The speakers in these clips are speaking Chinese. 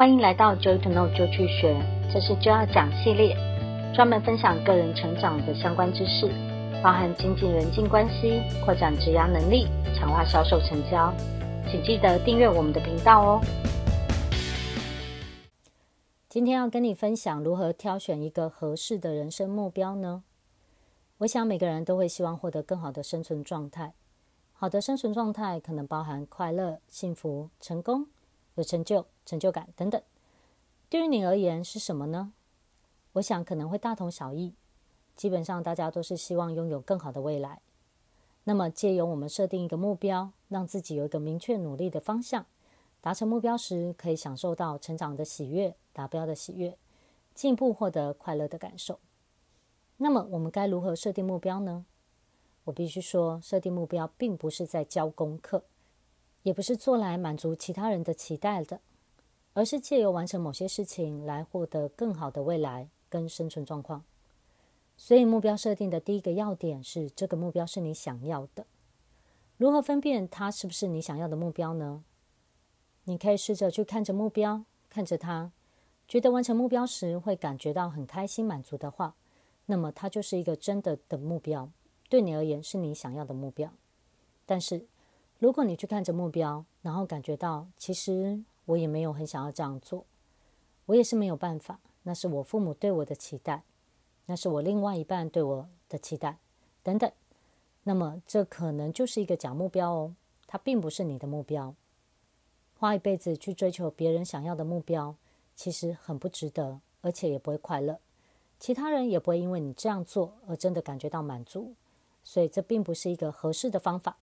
欢迎来到 Joy to Know 就去学，这是就要讲系列，专门分享个人成长的相关知识，包含经济人际关系、扩展职涯能力、强化销售成交。请记得订阅我们的频道哦。今天要跟你分享如何挑选一个合适的人生目标呢？我想每个人都会希望获得更好的生存状态，好的生存状态可能包含快乐、幸福、成功。有成就、成就感等等，对于你而言是什么呢？我想可能会大同小异。基本上，大家都是希望拥有更好的未来。那么，借由我们设定一个目标，让自己有一个明确努力的方向，达成目标时，可以享受到成长的喜悦、达标的喜悦、进步获得快乐的感受。那么，我们该如何设定目标呢？我必须说，设定目标并不是在教功课。也不是做来满足其他人的期待的，而是借由完成某些事情来获得更好的未来跟生存状况。所以目标设定的第一个要点是，这个目标是你想要的。如何分辨它是不是你想要的目标呢？你可以试着去看着目标，看着它，觉得完成目标时会感觉到很开心满足的话，那么它就是一个真的的目标，对你而言是你想要的目标。但是，如果你去看着目标，然后感觉到其实我也没有很想要这样做，我也是没有办法，那是我父母对我的期待，那是我另外一半对我的期待，等等，那么这可能就是一个假目标哦，它并不是你的目标。花一辈子去追求别人想要的目标，其实很不值得，而且也不会快乐，其他人也不会因为你这样做而真的感觉到满足，所以这并不是一个合适的方法。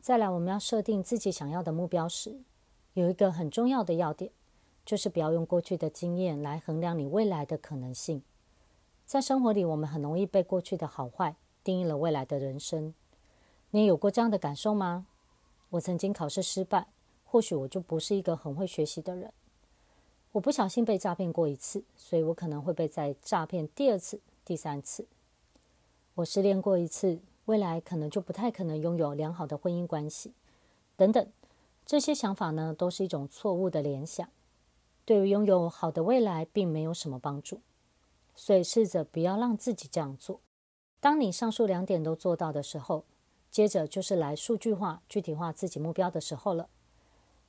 再来，我们要设定自己想要的目标时，有一个很重要的要点，就是不要用过去的经验来衡量你未来的可能性。在生活里，我们很容易被过去的好坏定义了未来的人生。你有过这样的感受吗？我曾经考试失败，或许我就不是一个很会学习的人。我不小心被诈骗过一次，所以我可能会被再诈骗第二次、第三次。我失恋过一次。未来可能就不太可能拥有良好的婚姻关系，等等，这些想法呢，都是一种错误的联想，对于拥有好的未来并没有什么帮助。所以试着不要让自己这样做。当你上述两点都做到的时候，接着就是来数据化、具体化自己目标的时候了。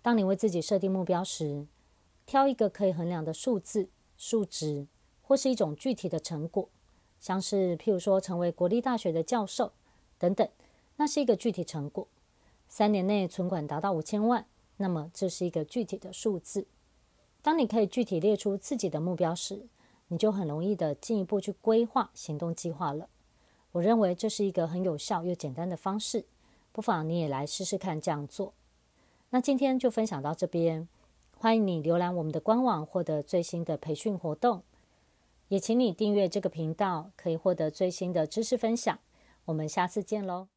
当你为自己设定目标时，挑一个可以衡量的数字、数值，或是一种具体的成果，像是譬如说成为国立大学的教授。等等，那是一个具体成果。三年内存款达到五千万，那么这是一个具体的数字。当你可以具体列出自己的目标时，你就很容易的进一步去规划行动计划了。我认为这是一个很有效又简单的方式，不妨你也来试试看这样做。那今天就分享到这边，欢迎你浏览我们的官网，获得最新的培训活动。也请你订阅这个频道，可以获得最新的知识分享。我们下次见喽。